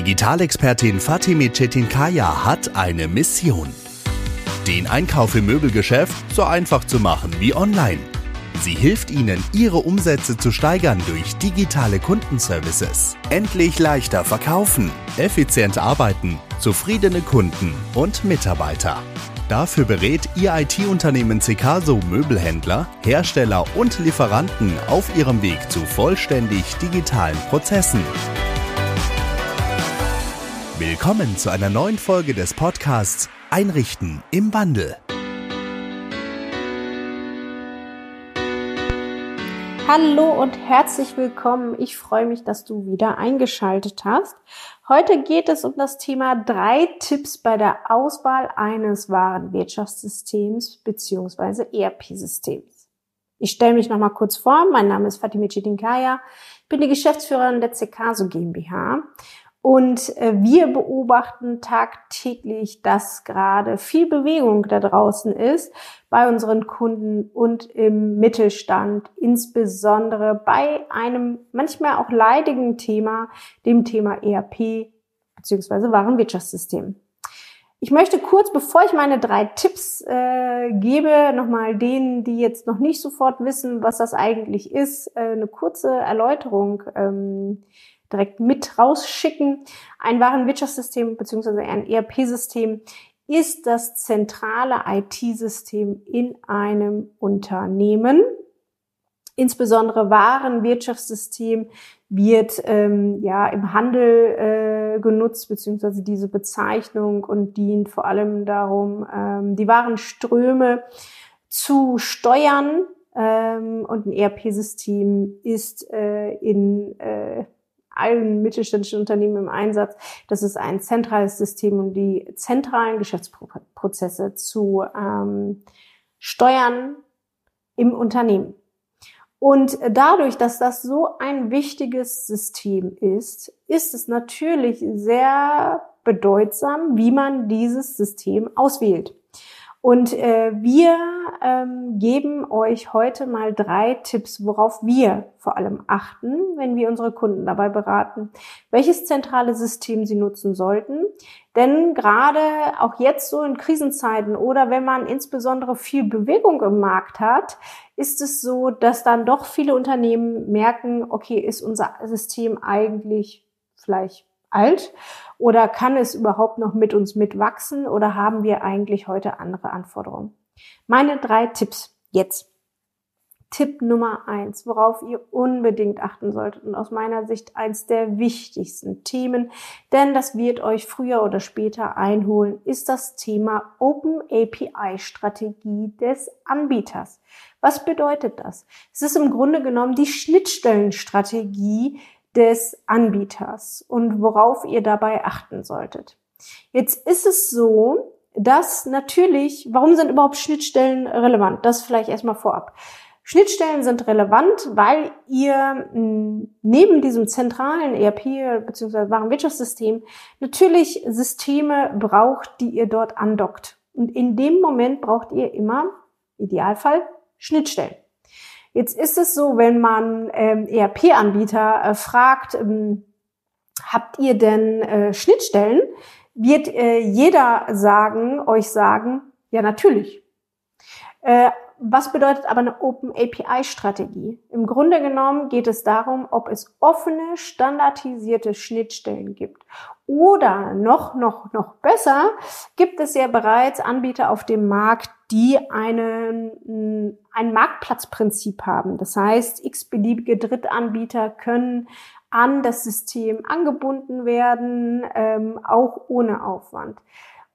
Digitalexpertin Fatime Çetinkaya hat eine Mission. Den Einkauf im Möbelgeschäft so einfach zu machen wie online. Sie hilft Ihnen, Ihre Umsätze zu steigern durch digitale Kundenservices. Endlich leichter verkaufen, effizient arbeiten, zufriedene Kunden und Mitarbeiter. Dafür berät Ihr IT-Unternehmen Cecaso Möbelhändler, Hersteller und Lieferanten auf ihrem Weg zu vollständig digitalen Prozessen. Willkommen zu einer neuen Folge des Podcasts Einrichten im Wandel. Hallo und herzlich willkommen. Ich freue mich, dass du wieder eingeschaltet hast. Heute geht es um das Thema drei Tipps bei der Auswahl eines Warenwirtschaftssystems bzw. ERP-Systems. Ich stelle mich nochmal kurz vor. Mein Name ist Fatime Chedinkaya. Ich bin die Geschäftsführerin der Cecaso GmbH und äh, wir beobachten tagtäglich, dass gerade viel Bewegung da draußen ist bei unseren Kunden und im Mittelstand, insbesondere bei einem manchmal auch leidigen Thema, dem Thema ERP bzw. Warenwirtschaftssystem. Ich möchte kurz, bevor ich meine drei Tipps äh, gebe, nochmal denen, die jetzt noch nicht sofort wissen, was das eigentlich ist, äh, eine kurze Erläuterung ähm, direkt mit rausschicken. Ein Warenwirtschaftssystem bzw. ein ERP-System ist das zentrale IT-System in einem Unternehmen. Insbesondere Warenwirtschaftssystem wird ähm, ja im Handel äh, genutzt beziehungsweise diese Bezeichnung und dient vor allem darum, ähm, die Warenströme zu steuern. Ähm, und ein ERP-System ist äh, in äh, allen mittelständischen Unternehmen im Einsatz. Das ist ein zentrales System, um die zentralen Geschäftsprozesse zu ähm, steuern im Unternehmen. Und dadurch, dass das so ein wichtiges System ist, ist es natürlich sehr bedeutsam, wie man dieses System auswählt. Und äh, wir ähm, geben euch heute mal drei Tipps, worauf wir vor allem achten, wenn wir unsere Kunden dabei beraten, welches zentrale System sie nutzen sollten. Denn gerade auch jetzt so in Krisenzeiten oder wenn man insbesondere viel Bewegung im Markt hat, ist es so, dass dann doch viele Unternehmen merken, okay, ist unser System eigentlich vielleicht alt oder kann es überhaupt noch mit uns mitwachsen oder haben wir eigentlich heute andere Anforderungen? Meine drei Tipps jetzt. Tipp Nummer eins, worauf ihr unbedingt achten solltet und aus meiner Sicht eins der wichtigsten Themen, denn das wird euch früher oder später einholen, ist das Thema Open API Strategie des Anbieters. Was bedeutet das? Es ist im Grunde genommen die Schnittstellenstrategie des Anbieters und worauf ihr dabei achten solltet. Jetzt ist es so, dass natürlich, warum sind überhaupt Schnittstellen relevant? Das vielleicht erstmal vorab. Schnittstellen sind relevant, weil ihr hm, neben diesem zentralen ERP bzw. Warenwirtschaftssystem natürlich Systeme braucht, die ihr dort andockt. Und in dem Moment braucht ihr immer, Idealfall, Schnittstellen. Jetzt ist es so, wenn man ähm, ERP-Anbieter äh, fragt, ähm, habt ihr denn äh, Schnittstellen, wird äh, jeder sagen, euch sagen, ja natürlich. Äh, was bedeutet aber eine Open API Strategie? Im Grunde genommen geht es darum, ob es offene, standardisierte Schnittstellen gibt. Oder noch, noch, noch besser, gibt es ja bereits Anbieter auf dem Markt, die einen, ein Marktplatzprinzip haben. Das heißt, x-beliebige Drittanbieter können an das System angebunden werden, ähm, auch ohne Aufwand.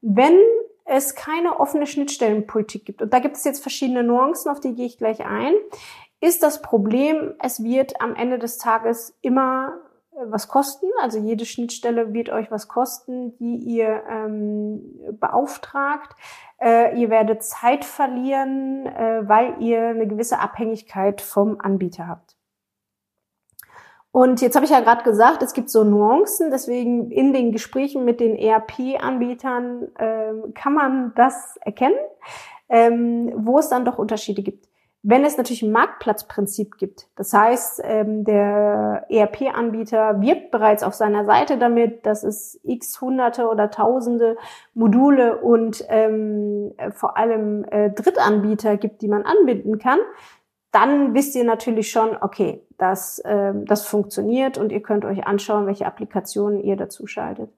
Wenn es keine offene Schnittstellenpolitik gibt, und da gibt es jetzt verschiedene Nuancen, auf die gehe ich gleich ein, ist das Problem, es wird am Ende des Tages immer was kosten. Also jede Schnittstelle wird euch was kosten, die ihr ähm, beauftragt. Äh, ihr werdet Zeit verlieren, äh, weil ihr eine gewisse Abhängigkeit vom Anbieter habt. Und jetzt habe ich ja gerade gesagt, es gibt so Nuancen, deswegen in den Gesprächen mit den ERP-Anbietern äh, kann man das erkennen, ähm, wo es dann doch Unterschiede gibt. Wenn es natürlich ein Marktplatzprinzip gibt, das heißt, ähm, der ERP-Anbieter wirbt bereits auf seiner Seite damit, dass es x Hunderte oder Tausende Module und ähm, vor allem äh, Drittanbieter gibt, die man anbinden kann, dann wisst ihr natürlich schon, okay, dass äh, das funktioniert und ihr könnt euch anschauen, welche Applikationen ihr dazu schaltet.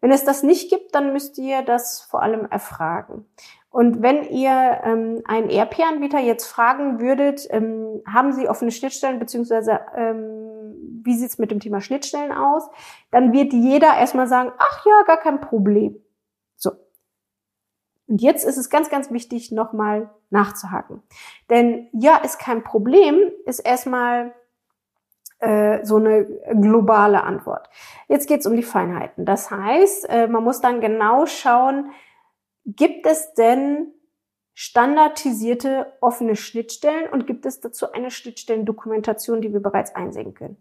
Wenn es das nicht gibt, dann müsst ihr das vor allem erfragen. Und wenn ihr ähm, einen ERP-Anbieter jetzt fragen würdet, ähm, haben Sie offene Schnittstellen, beziehungsweise ähm, wie sieht's mit dem Thema Schnittstellen aus, dann wird jeder erstmal sagen, ach ja, gar kein Problem. So. Und jetzt ist es ganz, ganz wichtig, nochmal nachzuhaken. Denn ja, ist kein Problem, ist erstmal äh, so eine globale Antwort. Jetzt geht's um die Feinheiten. Das heißt, äh, man muss dann genau schauen, Gibt es denn standardisierte offene Schnittstellen und gibt es dazu eine Schnittstellendokumentation, die wir bereits einsehen können?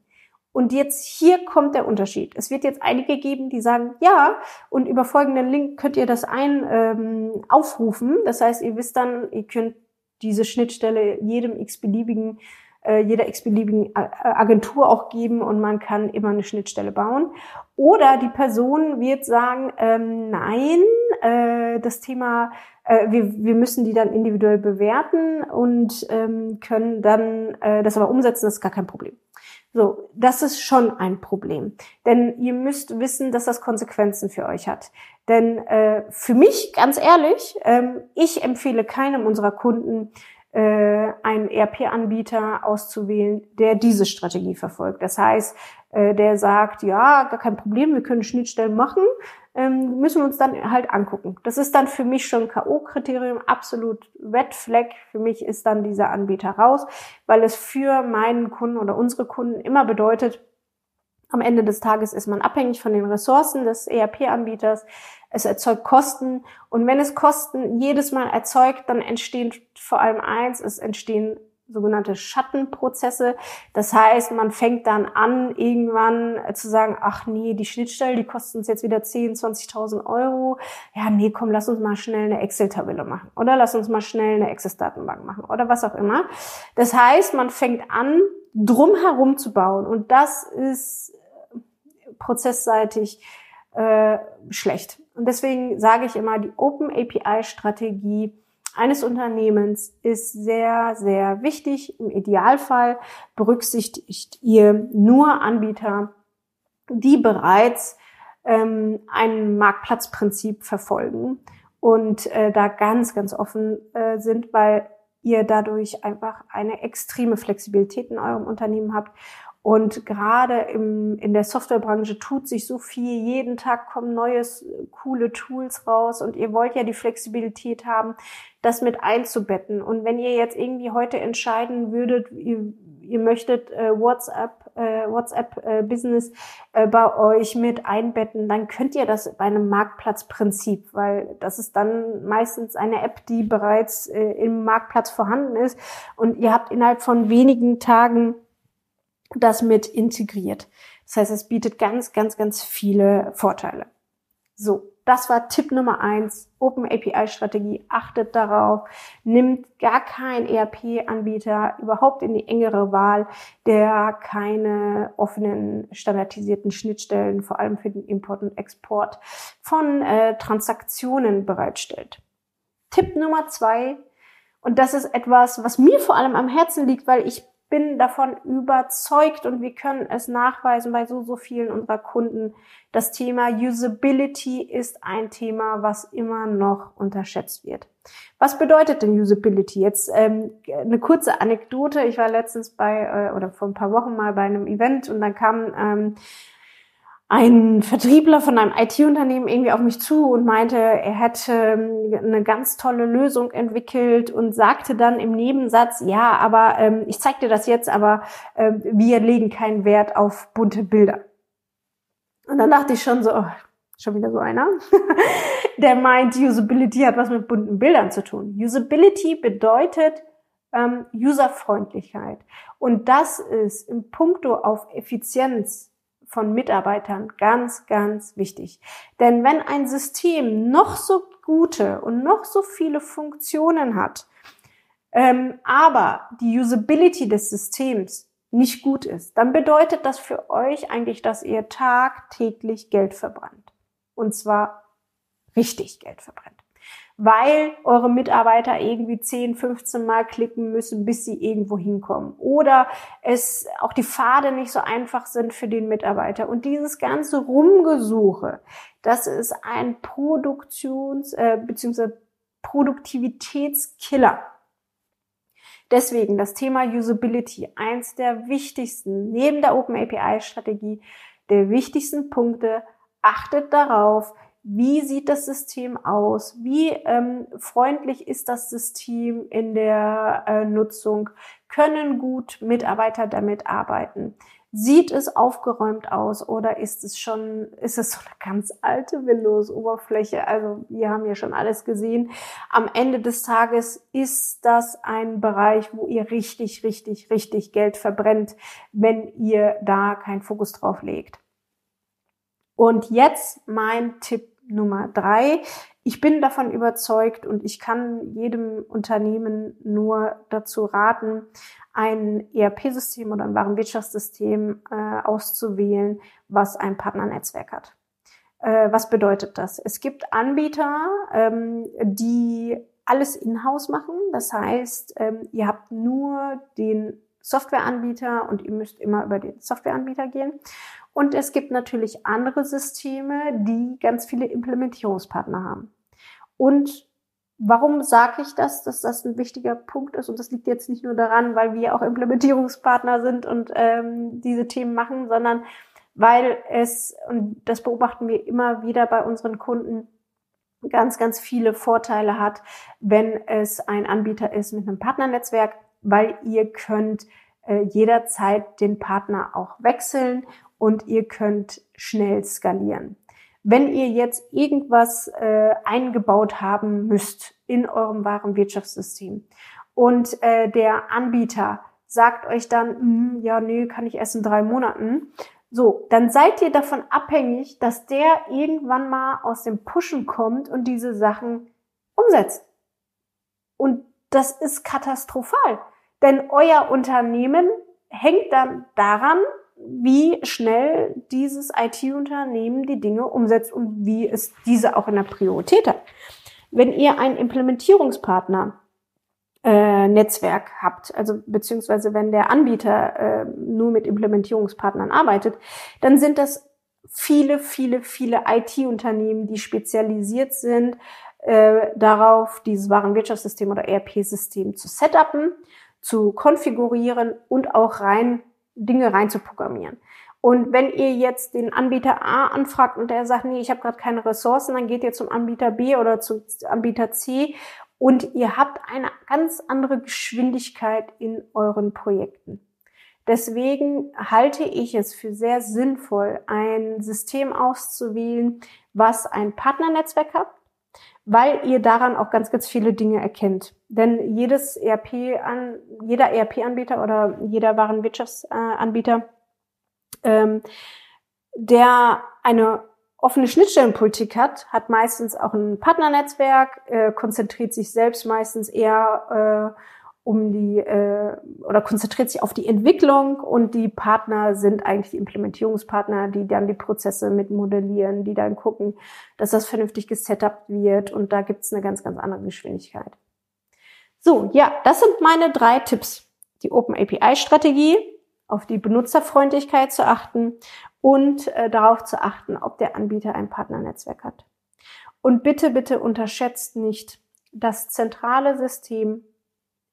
Und jetzt hier kommt der Unterschied. Es wird jetzt einige geben, die sagen, ja, und über folgenden Link könnt ihr das ein ähm, aufrufen. Das heißt, ihr wisst dann, ihr könnt diese Schnittstelle jedem x-beliebigen jeder x-beliebigen Agentur auch geben und man kann immer eine Schnittstelle bauen. Oder die Person wird sagen, ähm, nein, äh, das Thema, äh, wir, wir müssen die dann individuell bewerten und ähm, können dann äh, das aber umsetzen, das ist gar kein Problem. So, das ist schon ein Problem. Denn ihr müsst wissen, dass das Konsequenzen für euch hat. Denn äh, für mich, ganz ehrlich, ähm, ich empfehle keinem unserer Kunden, äh, einen ERP-Anbieter auszuwählen, der diese Strategie verfolgt. Das heißt, äh, der sagt, ja, gar kein Problem, wir können Schnittstellen machen, ähm, müssen wir uns dann halt angucken. Das ist dann für mich schon K.O.-Kriterium, absolut Red Flag. Für mich ist dann dieser Anbieter raus, weil es für meinen Kunden oder unsere Kunden immer bedeutet, am Ende des Tages ist man abhängig von den Ressourcen des ERP-Anbieters. Es erzeugt Kosten. Und wenn es Kosten jedes Mal erzeugt, dann entstehen vor allem eins, es entstehen sogenannte Schattenprozesse. Das heißt, man fängt dann an, irgendwann zu sagen, ach nee, die Schnittstelle, die kostet uns jetzt wieder 10, 20.000 Euro. Ja, nee, komm, lass uns mal schnell eine Excel-Tabelle machen. Oder lass uns mal schnell eine Access-Datenbank machen. Oder was auch immer. Das heißt, man fängt an, drumherum zu bauen. Und das ist prozessseitig äh, schlecht. Und deswegen sage ich immer, die Open API Strategie eines Unternehmens ist sehr, sehr wichtig. Im Idealfall berücksichtigt ihr nur Anbieter, die bereits ähm, ein Marktplatzprinzip verfolgen und äh, da ganz, ganz offen äh, sind, weil ihr dadurch einfach eine extreme Flexibilität in eurem Unternehmen habt und gerade im, in der Softwarebranche tut sich so viel. Jeden Tag kommen neues, coole Tools raus und ihr wollt ja die Flexibilität haben, das mit einzubetten. Und wenn ihr jetzt irgendwie heute entscheiden würdet, ihr, ihr möchtet äh, WhatsApp, äh, WhatsApp äh, Business äh, bei euch mit einbetten, dann könnt ihr das bei einem Marktplatzprinzip, weil das ist dann meistens eine App, die bereits äh, im Marktplatz vorhanden ist und ihr habt innerhalb von wenigen Tagen das mit integriert. Das heißt, es bietet ganz, ganz, ganz viele Vorteile. So, das war Tipp Nummer eins. Open API Strategie. Achtet darauf. Nimmt gar keinen ERP-Anbieter überhaupt in die engere Wahl, der keine offenen standardisierten Schnittstellen, vor allem für den Import und Export von äh, Transaktionen bereitstellt. Tipp Nummer zwei. Und das ist etwas, was mir vor allem am Herzen liegt, weil ich bin davon überzeugt und wir können es nachweisen bei so, so vielen unserer Kunden. Das Thema Usability ist ein Thema, was immer noch unterschätzt wird. Was bedeutet denn Usability? Jetzt ähm, eine kurze Anekdote. Ich war letztens bei, äh, oder vor ein paar Wochen mal bei einem Event und dann kam ähm, ein Vertriebler von einem IT-Unternehmen irgendwie auf mich zu und meinte, er hätte ähm, eine ganz tolle Lösung entwickelt und sagte dann im Nebensatz, ja, aber ähm, ich zeig dir das jetzt, aber äh, wir legen keinen Wert auf bunte Bilder. Und dann dachte ich schon so, oh, schon wieder so einer, der meint, Usability hat was mit bunten Bildern zu tun. Usability bedeutet ähm, Userfreundlichkeit. Und das ist im Punkto auf Effizienz von Mitarbeitern ganz, ganz wichtig. Denn wenn ein System noch so gute und noch so viele Funktionen hat, ähm, aber die Usability des Systems nicht gut ist, dann bedeutet das für euch eigentlich, dass ihr tagtäglich Geld verbrannt. Und zwar richtig Geld verbrennt. Weil eure Mitarbeiter irgendwie 10, 15 Mal klicken müssen, bis sie irgendwo hinkommen. Oder es auch die Pfade nicht so einfach sind für den Mitarbeiter. Und dieses ganze Rumgesuche, das ist ein Produktions- äh, bzw. Produktivitätskiller. Deswegen das Thema Usability, eins der wichtigsten, neben der Open API Strategie, der wichtigsten Punkte. Achtet darauf, wie sieht das System aus? Wie ähm, freundlich ist das System in der äh, Nutzung? Können gut Mitarbeiter damit arbeiten? Sieht es aufgeräumt aus oder ist es schon, ist es so eine ganz alte Windows-Oberfläche? Also wir haben ja schon alles gesehen. Am Ende des Tages ist das ein Bereich, wo ihr richtig, richtig, richtig Geld verbrennt, wenn ihr da keinen Fokus drauf legt. Und jetzt mein Tipp Nummer drei. Ich bin davon überzeugt und ich kann jedem Unternehmen nur dazu raten, ein ERP-System oder ein Warenwirtschaftssystem äh, auszuwählen, was ein Partnernetzwerk hat. Äh, was bedeutet das? Es gibt Anbieter, ähm, die alles in-house machen. Das heißt, ähm, ihr habt nur den Softwareanbieter und ihr müsst immer über den Softwareanbieter gehen. Und es gibt natürlich andere Systeme, die ganz viele Implementierungspartner haben. Und Warum sage ich das, dass das ein wichtiger Punkt ist? Und das liegt jetzt nicht nur daran, weil wir auch Implementierungspartner sind und ähm, diese Themen machen, sondern weil es, und das beobachten wir immer wieder bei unseren Kunden, ganz, ganz viele Vorteile hat, wenn es ein Anbieter ist mit einem Partnernetzwerk, weil ihr könnt äh, jederzeit den Partner auch wechseln und ihr könnt schnell skalieren. Wenn ihr jetzt irgendwas äh, eingebaut haben müsst in eurem Warenwirtschaftssystem und äh, der Anbieter sagt euch dann, hm, ja, nee, kann ich erst in drei Monaten, so, dann seid ihr davon abhängig, dass der irgendwann mal aus dem Pushen kommt und diese Sachen umsetzt. Und das ist katastrophal, denn euer Unternehmen hängt dann daran, wie schnell dieses IT-Unternehmen die Dinge umsetzt und wie es diese auch in der Priorität hat. Wenn ihr einen Implementierungspartner äh, Netzwerk habt, also beziehungsweise wenn der Anbieter äh, nur mit Implementierungspartnern arbeitet, dann sind das viele, viele, viele IT-Unternehmen, die spezialisiert sind äh, darauf, dieses Warenwirtschaftssystem oder ERP-System zu setupen, zu konfigurieren und auch rein Dinge reinzuprogrammieren. Und wenn ihr jetzt den Anbieter A anfragt und der sagt, nee, ich habe gerade keine Ressourcen, dann geht ihr zum Anbieter B oder zum Anbieter C und ihr habt eine ganz andere Geschwindigkeit in euren Projekten. Deswegen halte ich es für sehr sinnvoll, ein System auszuwählen, was ein Partnernetzwerk hat, weil ihr daran auch ganz, ganz viele Dinge erkennt. Denn jedes ERP an, jeder ERP-Anbieter oder jeder Warenwirtschaftsanbieter, ähm, der eine offene Schnittstellenpolitik hat, hat meistens auch ein Partnernetzwerk, äh, konzentriert sich selbst meistens eher äh, um die äh, oder konzentriert sich auf die Entwicklung und die Partner sind eigentlich die Implementierungspartner, die dann die Prozesse mit modellieren, die dann gucken, dass das vernünftig gesetupt wird und da gibt's eine ganz, ganz andere Geschwindigkeit. So, ja, das sind meine drei Tipps. Die Open API Strategie, auf die Benutzerfreundlichkeit zu achten und äh, darauf zu achten, ob der Anbieter ein Partnernetzwerk hat. Und bitte, bitte unterschätzt nicht das zentrale System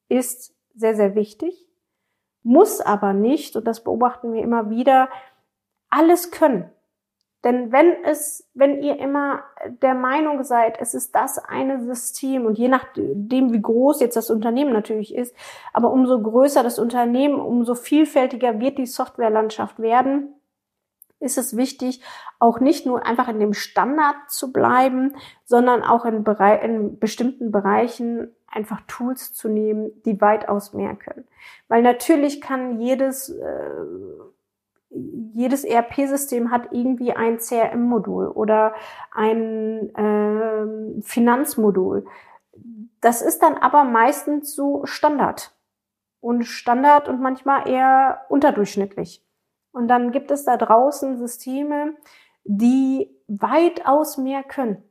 ist sehr, sehr wichtig, muss aber nicht, und das beobachten wir immer wieder, alles können. Denn wenn es, wenn ihr immer der Meinung seid, es ist das eine System und je nachdem, wie groß jetzt das Unternehmen natürlich ist, aber umso größer das Unternehmen, umso vielfältiger wird die Softwarelandschaft werden, ist es wichtig, auch nicht nur einfach in dem Standard zu bleiben, sondern auch in, Bere in bestimmten Bereichen einfach Tools zu nehmen, die weitaus mehr können. Weil natürlich kann jedes, äh, jedes ERP-System hat irgendwie ein CRM-Modul oder ein äh, Finanzmodul. das ist dann aber meistens so Standard. Und Standard und manchmal eher unterdurchschnittlich. Und dann gibt es da draußen Systeme, die weitaus mehr können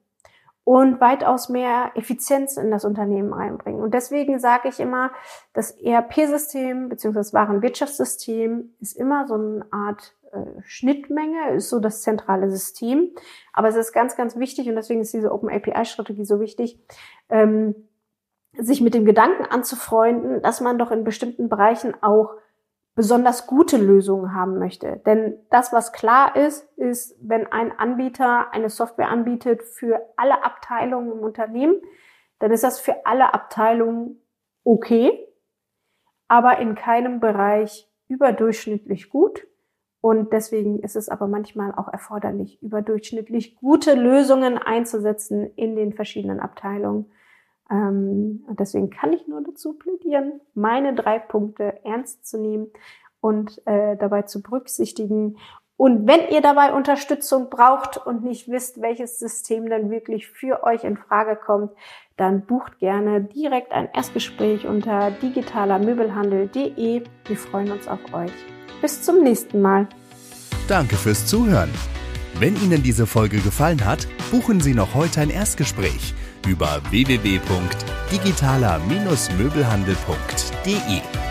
und weitaus mehr Effizienz in das Unternehmen einbringen. Und deswegen sage ich immer, das ERP-System bzw. Warenwirtschaftssystem ist immer so eine Art äh, Schnittmenge, ist so das zentrale System. Aber es ist ganz, ganz wichtig und deswegen ist diese Open API-Strategie so wichtig, ähm, sich mit dem Gedanken anzufreunden, dass man doch in bestimmten Bereichen auch besonders gute Lösungen haben möchte. Denn das, was klar ist, ist, wenn ein Anbieter eine Software anbietet für alle Abteilungen im Unternehmen, dann ist das für alle Abteilungen okay, aber in keinem Bereich überdurchschnittlich gut. Und deswegen ist es aber manchmal auch erforderlich, überdurchschnittlich gute Lösungen einzusetzen in den verschiedenen Abteilungen. Ähm, und deswegen kann ich nur dazu plädieren, meine drei Punkte ernst zu nehmen und äh, dabei zu berücksichtigen. Und wenn ihr dabei Unterstützung braucht und nicht wisst, welches System dann wirklich für euch in Frage kommt, dann bucht gerne direkt ein Erstgespräch unter digitalermöbelhandel.de. Wir freuen uns auf euch. Bis zum nächsten Mal. Danke fürs Zuhören. Wenn Ihnen diese Folge gefallen hat, buchen Sie noch heute ein Erstgespräch über www.digitaler-möbelhandel.de.